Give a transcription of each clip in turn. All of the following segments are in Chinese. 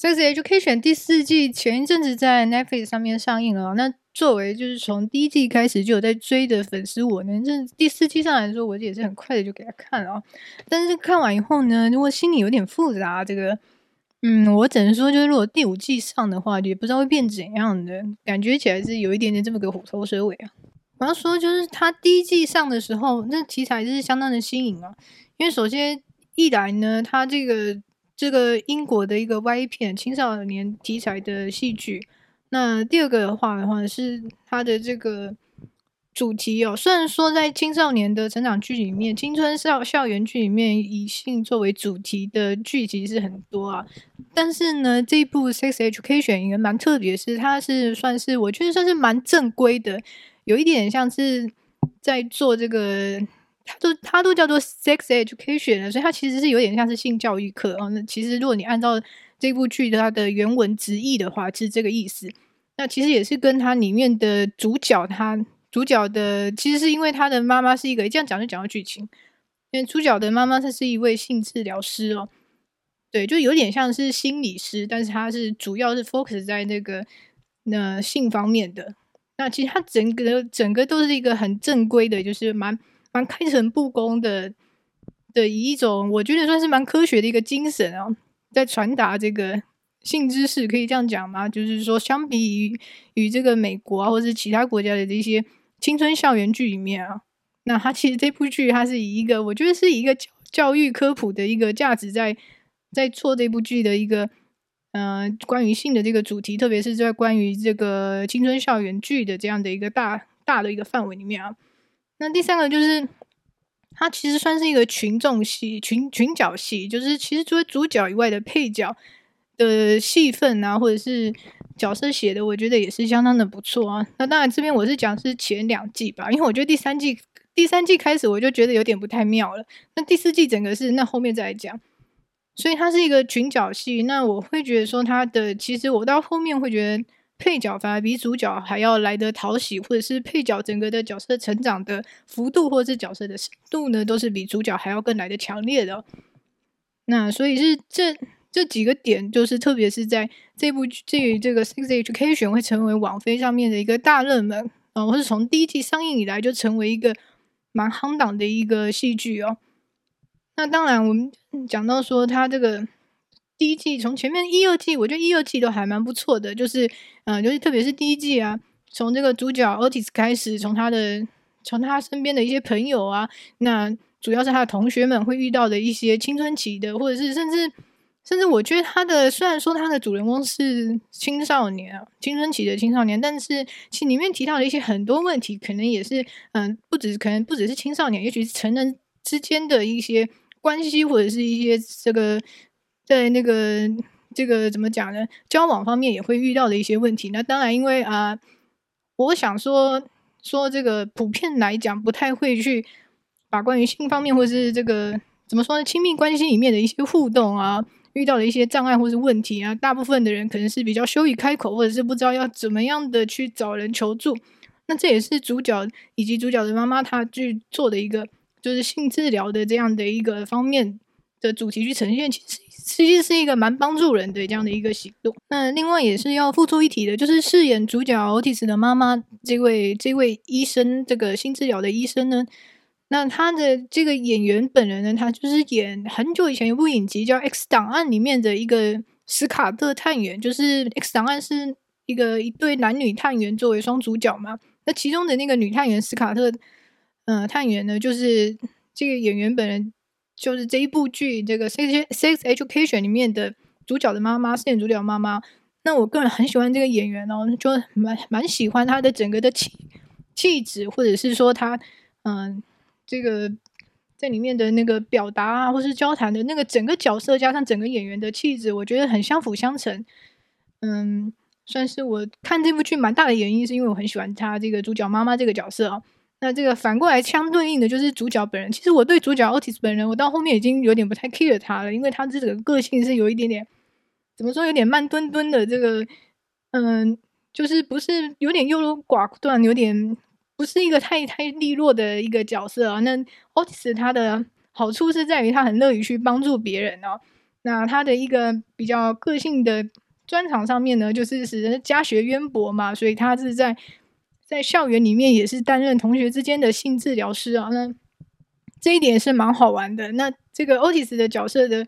Sex Education 第四季前一阵子在 Netflix 上面上映了。那作为就是从第一季开始就有在追的粉丝，我呢，这第四季上来说，我也是很快的就给他看了。但是看完以后呢，如果心里有点复杂，这个，嗯，我只能说，就是如果第五季上的话，也不知道会变怎样的，感觉起来是有一点点这么个虎头蛇尾啊。我要说，就是他第一季上的时候，那题材是相当的新颖啊，因为首先一来呢，他这个。这个英国的一个 Y 片青少年题材的戏剧，那第二个的话的话是它的这个主题哦。虽然说在青少年的成长剧里面，青春校校园剧里面以性作为主题的剧集是很多啊，但是呢，这一部 Sex Education 也蛮特别，是它是算是我觉得算是蛮正规的，有一点像是在做这个。它都它都叫做 sex education，所以它其实是有点像是性教育课哦。那其实如果你按照这部剧它的原文直译的话，是这个意思。那其实也是跟它里面的主角，他主角的其实是因为他的妈妈是一个这样讲就讲到剧情，因为主角的妈妈她是一位性治疗师哦，对，就有点像是心理师，但是他是主要是 focus 在那个那性方面的。那其实他整个整个都是一个很正规的，就是蛮。开诚布公的的以一种，我觉得算是蛮科学的一个精神啊，在传达这个性知识，可以这样讲吗？就是说，相比于与这个美国啊，或者是其他国家的这些青春校园剧里面啊，那它其实这部剧它是以一个，我觉得是以一个教教育科普的一个价值在在做这部剧的一个，呃，关于性的这个主题，特别是在关于这个青春校园剧的这样的一个大大的一个范围里面啊。那第三个就是，它其实算是一个群众戏、群群角戏，就是其实除了主角以外的配角的戏份啊，或者是角色写的，我觉得也是相当的不错啊。那当然这边我是讲是前两季吧，因为我觉得第三季第三季开始我就觉得有点不太妙了。那第四季整个是那后面再来讲，所以它是一个群角戏。那我会觉得说它的其实我到后面会觉得。配角反而比主角还要来得讨喜，或者是配角整个的角色成长的幅度，或者是角色的深度呢，都是比主角还要更来得强烈的。那所以是这这几个点，就是特别是在这部剧这这个《Sex Education》会成为网飞上面的一个大热门啊，或是从第一季上映以来就成为一个蛮夯档的一个戏剧哦。那当然，我们讲到说它这个。第一季从前面一二季，我觉得一二季都还蛮不错的，就是，嗯、就是特别是第一季啊，从这个主角 Otis 开始，从他的从他身边的一些朋友啊，那主要是他的同学们会遇到的一些青春期的，或者是甚至甚至我觉得他的虽然说他的主人公是青少年啊，青春期的青少年，但是其里面提到的一些很多问题，可能也是嗯、不只可能不只是青少年，也许是成人之间的一些关系，或者是一些这个。在那个这个怎么讲呢？交往方面也会遇到的一些问题。那当然，因为啊、我想说说这个普遍来讲，不太会去把关于性方面或是这个怎么说呢，亲密关系里面的一些互动啊，遇到的一些障碍或是问题啊，大部分的人可能是比较羞于开口，或者是不知道要怎么样的去找人求助。那这也是主角以及主角的妈妈她去做的一个，就是性治疗的这样的一个方面的主题去呈现，其实。其实是一个蛮帮助人的这样的一个行动。那另外也是要付出一提的，就是饰演主角 Otis 的妈妈这位这位医生，这个新治疗的医生呢，那他的这个演员本人呢，他就是演很久以前有部影集叫《X 档案》里面的一个史卡特探员，就是《X 档案》是一个一对男女探员作为双主角嘛。那其中的那个女探员史卡特，呃，探员呢，就是这个演员本人。就是这一部剧，这个《Sex Sex Education》里面的主角的妈妈，饰演主角妈妈。那我个人很喜欢这个演员哦，就蛮蛮喜欢她的整个的气气质，或者是说她嗯、这个在里面的那个表达啊，或是交谈的那个整个角色，加上整个演员的气质，我觉得很相辅相成。嗯，算是我看这部剧蛮大的原因，是因为我很喜欢她这个主角妈妈这个角色啊。那这个反过来相对应的就是主角本人。其实我对主角 Otis 本人，我到后面已经有点不太 care 他了，因为他这个个性是有一点点，怎么说，有点慢吞吞的。这个，嗯，就是不是有点优柔寡断，有点不是一个太太利落的一个角色啊。那 Otis 他的好处是在于他很乐于去帮助别人哦。那他的一个比较个性的专长上面呢，就是使人家学渊博嘛，所以他是在在校园里面也是担任同学之间的性治疗师啊。那这一点是蛮好玩的。那这个 Otis 的角色的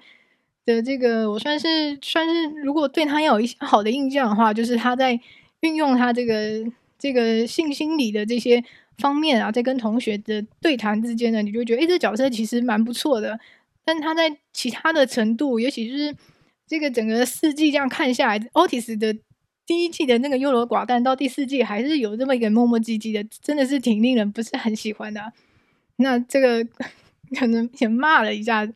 的这个，我算是算是，如果对他要有一些好的印象的话，就是他在运用他这个这个性心理的这些方面啊，在跟同学的对谈之间呢，你就觉得，诶，这角色其实蛮不错的。但他在其他的程度，尤其是这个整个四季这样看下来，Otis 的第一季的那个优柔寡断，到第四季还是有这么一个磨磨唧唧的，真的是挺令人不是很喜欢的。那这个 可能也骂了一下。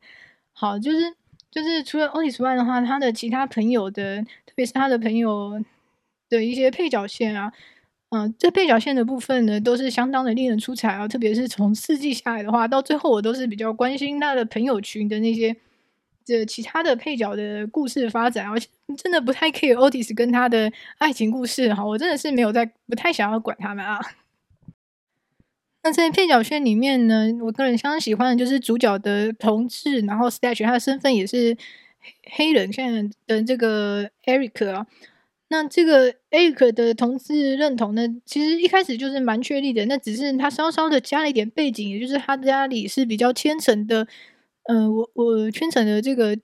好，就是就是除了 Otis 外的话，他的其他朋友的，特别是他的朋友的一些配角线啊。嗯，这配角线的部分呢，都是相当的令人出彩啊！特别是从四季下来的话，到最后我都是比较关心他的朋友群的那些这其他的配角的故事发展，而且 真的不太 care Otis 跟他的爱情故事哈，我真的是没有在不太想要管他们啊。那在配角圈里面呢，我个人相当喜欢的就是主角的同志，然后 Stash 他的身份也是黑人，现在的这个 Eric 啊。那这个 Eric 的同志认同呢，其实一开始就是蛮确立的。那只是他稍稍的加了一点背景，也就是他家里是比较虔诚的。嗯、我我虔诚的这个教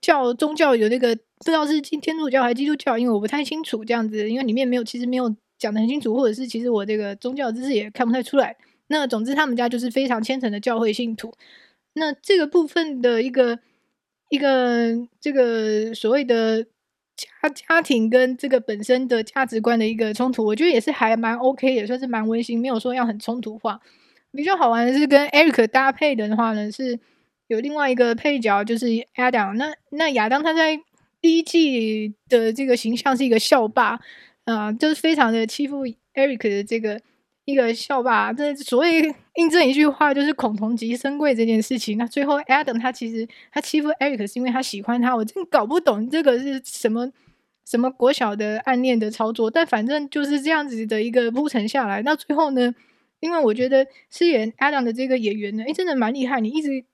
教宗教有那个不知道是天主教还是基督教，因为我不太清楚这样子，因为里面没有其实没有讲的很清楚，或者是其实我这个宗教知识也看不太出来。那总之他们家就是非常虔诚的教会信徒。那这个部分的一个一个这个所谓的。家家庭跟这个本身的价值观的一个冲突，我觉得也是还蛮 OK，也算是蛮温馨，没有说要很冲突化。比较好玩的是跟 Eric 搭配的话呢，是有另外一个配角，就是 Adam。那那亚当他在第一季的这个形象是一个校霸啊、就是非常的欺负 Eric 的这个。一个校霸，这所谓印证一句话，就是恐同即生贵这件事情。那最后，Adam 他其实他欺负 Eric 是因为他喜欢他，我真搞不懂这个是什么什么国小的暗恋的操作。但反正就是这样子的一个铺陈下来，那最后呢，因为我觉得饰演 Adam 的这个演员呢，诶，真的蛮厉害。你一直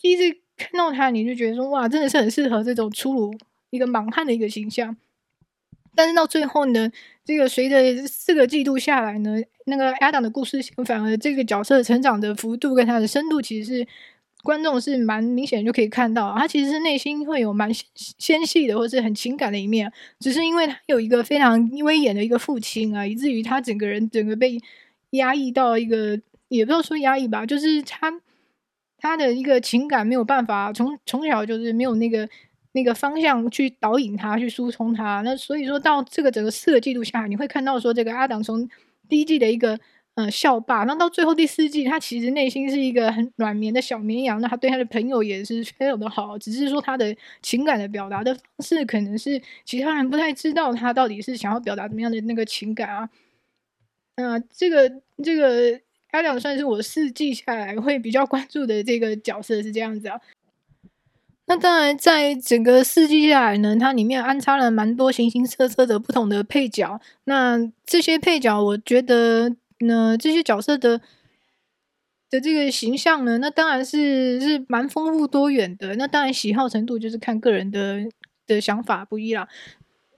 第一次看到他，你就觉得说，哇，真的是很适合这种粗鲁一个莽汉的一个形象。但是到最后呢，这个随着四个季度下来呢，那个 Adam 的故事反而这个角色成长的幅度跟他的深度，其实是观众是蛮明显就可以看到，他其实是内心会有蛮纤细的或是很情感的一面，只是因为他有一个非常威严的一个父亲啊，以至于他整个人整个被压抑到一个，也不知道说压抑吧，就是他他的一个情感没有办法从从小就是没有那个。那个方向去导引他，去疏通他。那所以说到这个整个四个季度下来，你会看到说这个阿党从第一季的一个呃校霸，那到最后第四季，他其实内心是一个很软绵的小绵羊。那他对他的朋友也是非常的好，只是说他的情感的表达的方式，可能是其他人不太知道他到底是想要表达怎么样的那个情感啊。那、呃、这个这个阿当算是我四季下来会比较关注的这个角色，是这样子啊。那当然，在整个四季下来呢，它里面安插了蛮多形形色色的不同的配角。那这些配角，我觉得呢，这些角色的的这个形象呢，那当然是是蛮丰富多元的。那当然，喜好程度就是看个人的的想法不一啦。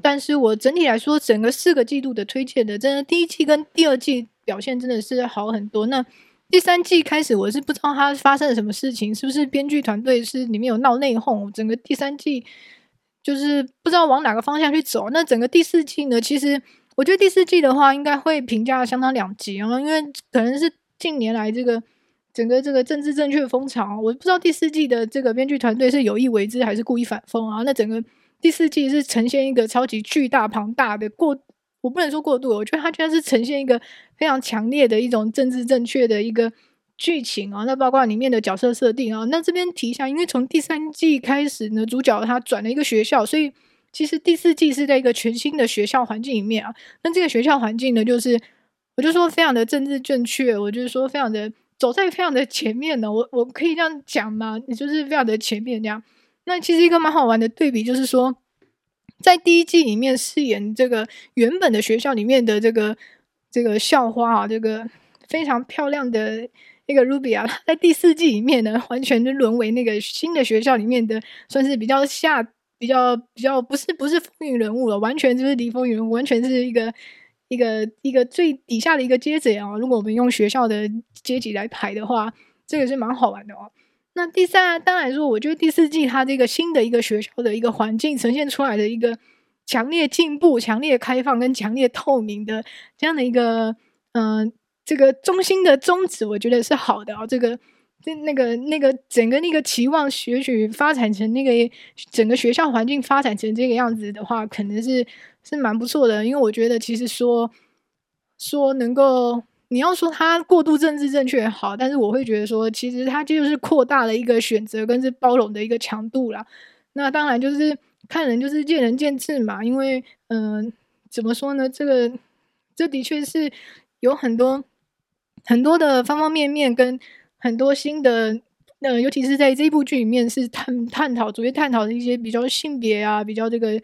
但是我整体来说，整个四个季度的推荐的，真的第一季跟第二季表现真的是好很多。那第三季开始，我是不知道他发生了什么事情，是不是编剧团队是里面有闹内讧？整个第三季就是不知道往哪个方向去走。那整个第四季呢？其实我觉得第四季的话，应该会评价相当两极啊，因为可能是近年来这个整个这个政治正确风潮，我不知道第四季的这个编剧团队是有意为之还是故意反风啊？那整个第四季是呈现一个超级巨大庞大的过。我不能说过度，我觉得它居然是呈现一个非常强烈的一种政治正确的一个剧情啊。那包括里面的角色设定啊，那这边提一下，因为从第三季开始呢，主角他转了一个学校，所以其实第四季是在一个全新的学校环境里面啊。那这个学校环境呢，就是我就说非常的政治正确，我就是说非常的走在非常的前面呢。我我可以这样讲吗？你就是非常的前面这样。那其实一个蛮好玩的对比就是说。在第一季里面饰演这个原本的学校里面的这个这个校花啊，这个非常漂亮的那个 Ruby 啊，在第四季里面呢，完全就沦为那个新的学校里面的算是比较下比较比较不是不是风云人物了，完全就是离风云，完全是一个一个一个最底下的一个阶级啊。如果我们用学校的阶级来排的话，这个是蛮好玩的哦。那第三，当然说，我觉得第四季它这个新的一个学校的一个环境呈现出来的一个强烈进步、强烈开放跟强烈透明的这样的一个，嗯、这个中心的宗旨，我觉得是好的啊、这个，那那个那个整个那个期望学习发展成那个整个学校环境发展成这个样子的话，可能是是蛮不错的。因为我觉得其实说说能够。你要说它过度政治正确也好，但是我会觉得说，其实它就是扩大了一个选择跟是包容的一个强度啦。那当然就是看人，就是见仁见智嘛。因为，嗯、怎么说呢？这个这的确是有很多很多的方方面面，跟很多新的，呃，尤其是在这部剧里面是探探讨，主要探讨的一些比较性别啊，比较这个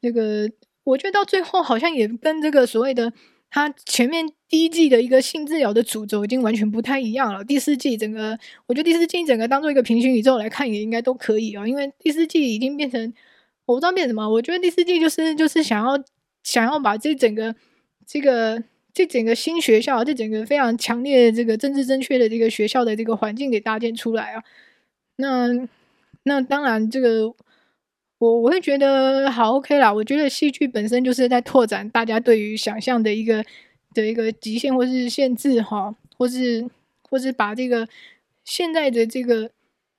这个，我觉得到最后好像也跟这个所谓的。它前面第一季的一个性治疗的主轴已经完全不太一样了。第四季整个，我觉得第四季整个当做一个平行宇宙来看也应该都可以哦。因为第四季已经变成，我不知道变什么。我觉得第四季就是就是想要想要把这整个这个这整个新学校，这整个非常强烈的这个政治正确的这个学校的这个环境给搭建出来啊。那那当然这个。我我会觉得好 OK 啦，我觉得戏剧本身就是在拓展大家对于想象的一个的一个极限或是限制哈，或是或是把这个现在的这个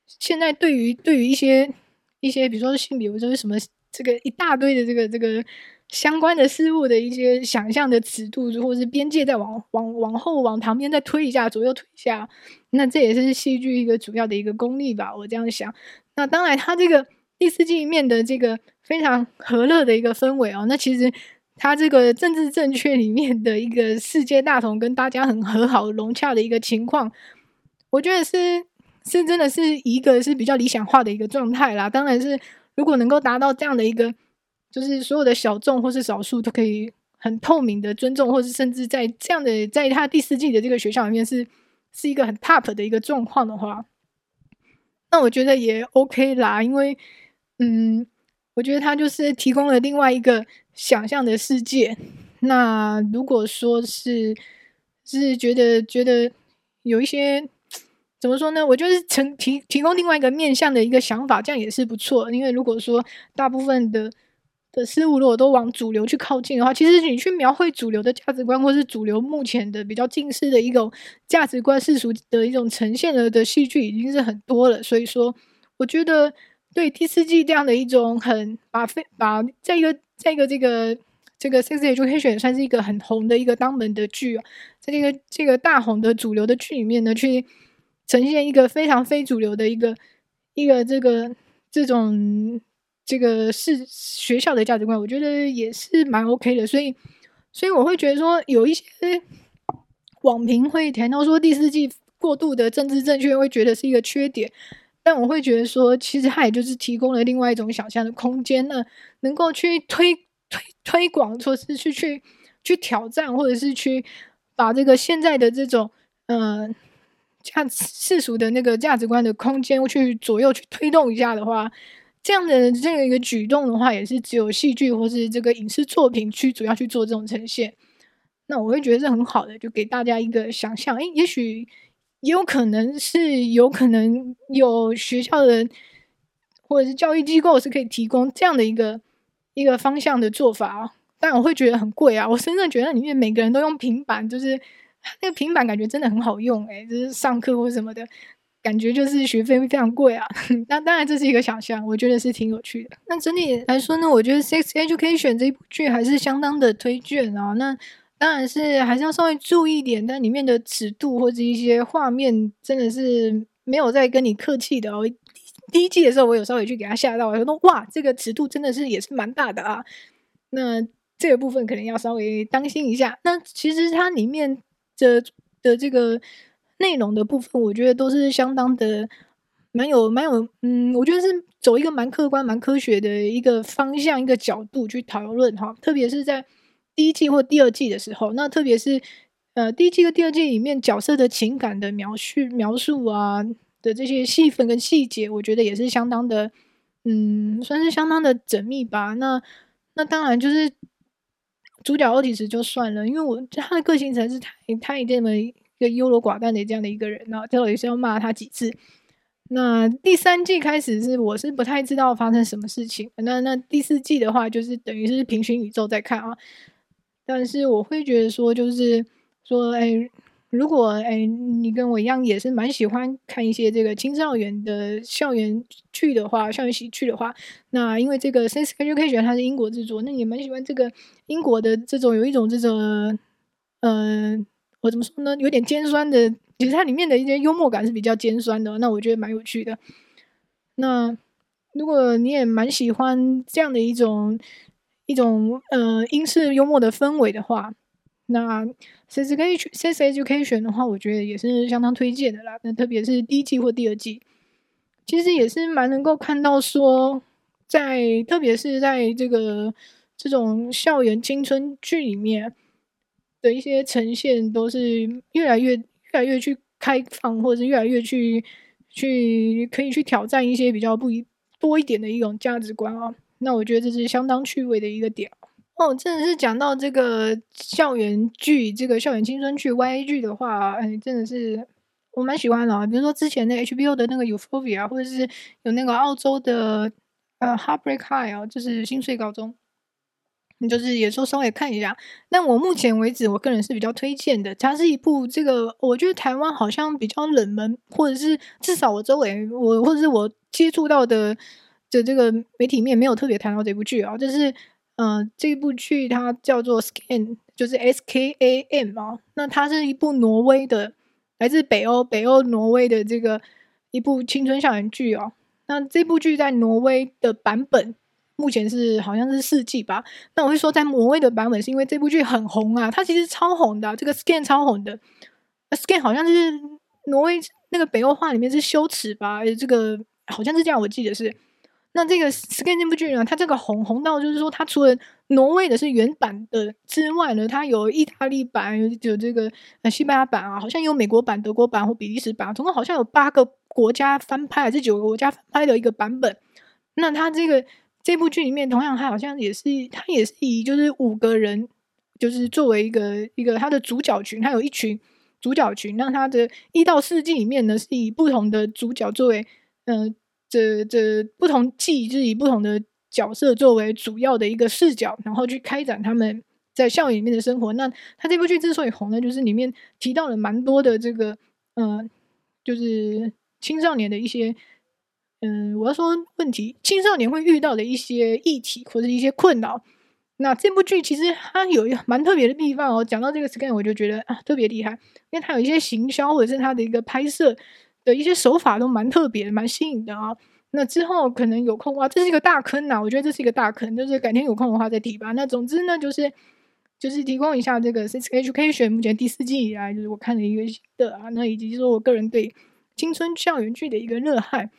现在对于对于一些一些比如说性别或者什么这个一大堆的这个这个相关的事物的一些想象的尺度或者是边界再往往往后往旁边再推一下，左右推一下，那这也是戏剧一个主要的一个功力吧，我这样想。那当然，他这个。第四季里面的这个非常和乐的一个氛围哦，那其实它这个政治正确里面的一个世界大同跟大家很和好融洽的一个情况，我觉得是是真的是一个是比较理想化的一个状态啦。当然是如果能够达到这样的一个，就是所有的小众或是少数都可以很透明的尊重，或是甚至在这样的在他第四季的这个学校里面是是一个很 top 的一个状况的话，那我觉得也 OK 啦，因为。嗯，我觉得它就是提供了另外一个想象的世界。那如果说是是觉得觉得有一些怎么说呢？我就是成提提供另外一个面向的一个想法，这样也是不错。因为如果说大部分的的事物如果都往主流去靠近的话，其实你去描绘主流的价值观，或是主流目前的比较近似的一种价值观世俗的一种呈现了的戏剧已经是很多了。所以说，我觉得。对第四季这样的一种很把非把这个这个这个这个 Sex Education 算是一个很红的一个当门的剧啊，在这个这个大红的主流的剧里面呢，去呈现一个非常非主流的一个一个这个这种这个是学校的价值观，我觉得也是蛮 OK 的。所以所以我会觉得说，有一些网评会谈到说第四季过度的政治正确，会觉得是一个缺点。但我会觉得说，其实它也就是提供了另外一种想象的空间呢，能够去推推推广，或是去去去挑战，或者是去把这个现在的这种嗯价世俗的那个价值观的空间去左右去推动一下的话，这样的这样一个举动的话，也是只有戏剧或是这个影视作品去主要去做这种呈现。那我会觉得是很好的，就给大家一个想象，诶，也许。也有可能是有可能有学校的或者是教育机构是可以提供这样的一个一个方向的做法啊，但我会觉得很贵啊。我真的觉得里面每个人都用平板，就是那个平板感觉真的很好用诶，就是上课或什么的感觉，就是学费非常贵啊。那当然这是一个想象，我觉得是挺有趣的。那整体来说呢，我觉得《Sex Education》这部剧还是相当的推荐啊。那当然是还是要稍微注意一点，但里面的尺度或者一些画面真的是没有在跟你客气的哦。第一季的时候，我有稍微去给他吓到，我说哇，这个尺度真的是也是蛮大的啊。那这个部分可能要稍微当心一下。那其实它里面的的这个内容的部分，我觉得都是相当的蛮有蛮有嗯，我觉得是走一个蛮客观、蛮科学的一个方向、一个角度去讨论哈，特别是在。第一季或第二季的时候，那特别是呃第一季和第二季里面角色的情感的描述描述啊的这些戏份跟细节，我觉得也是相当的，嗯，算是相当的缜密吧。那那当然就是主角欧蒂斯就算了，因为我他的个性才是太太这么一个优柔寡断的这样的一个人呢，最后也是要骂他几次？那第三季开始是我是不太知道发生什么事情，那那第四季的话就是等于是平行宇宙在看啊，但是我会觉得说就是说，哎，如果哎你跟我一样也是蛮喜欢看一些这个青少年的校园剧的话，校园喜剧的话，那因为这个《Sex Education》它是英国制作，那你蛮喜欢这个英国的这种有一种这种，嗯、我怎么说呢，有点尖酸的。其实它里面的一些幽默感是比较尖酸的，那我觉得蛮有趣的。那如果你也蛮喜欢这样的一种一种呃英式幽默的氛围的话，那 Sex Education Sex Education 的话，我觉得也是相当推荐的啦。那特别是第一季或第二季，其实也是蛮能够看到说，在特别是在这个这种校园青春剧里面的一些呈现，都是越来越。越来越去开放，或者是越来越去去可以去挑战一些比较不一多一点的一种价值观啊。那我觉得这是相当趣味的一个点哦。真的是讲到这个校园剧，这个校园青春剧 YA 剧的话，哎，真的是我蛮喜欢的啊。比如说之前的 HBO 的那个 Euphoria，或者是有那个澳洲的呃 Heartbreak High 啊，就是心碎高中。你就是也说稍微看一下，那我目前为止，我个人是比较推荐的。它是一部这个，我觉得台湾好像比较冷门，或者是至少我周围我或者是我接触到的的这个媒体面没有特别谈到这部剧啊。就是呃，这部剧它叫做 Skam，就是 S K A M 啊。那它是一部挪威的，来自北欧北欧挪威的这个一部青春校园剧哦。那这部剧在挪威的版本。目前是好像是四季吧，那我会说在挪威的版本是因为这部剧很红啊，它其实超红的，这个 Skam 超红的，Skam 好像是挪威那个北欧话里面是羞耻吧，这个好像是这样，我记得是。那这个 Skam 这部剧呢，它这个红红到就是说，它除了挪威的是原版的之外呢，它有意大利版，有这个呃西班牙版啊，好像有美国版、德国版或比利时版，总共好像有八个国家翻拍还是九个国家翻拍的一个版本。那它这个。这部剧里面同样，它好像也是，它也是以就是五个人，就是作为一个一个它的主角群，它有一群主角群。那它的一到四季里面呢，是以不同的主角作为，呃，这这不同季，就是以不同的角色作为主要的一个视角，然后去开展他们在校园里面的生活。那他这部剧之所以红呢，就是里面提到了蛮多的这个，呃，就是青少年的一些。嗯，我要说问题，青少年会遇到的一些议题或者一些困扰。那这部剧其实它有一个蛮特别的地方哦。讲到这个 Skam，我就觉得啊特别厉害，因为它有一些行销或者是它的一个拍摄的一些手法都蛮特别、蛮新颖的啊。那之后可能有空啊，这是一个大坑呐、我觉得这是一个大坑，就是改天有空的话再提吧。那总之呢，就是就是提供一下这个《Six Education》目前第四季以来，就是我看了一个的啊，那以及说我个人对青春校园剧的一个热爱。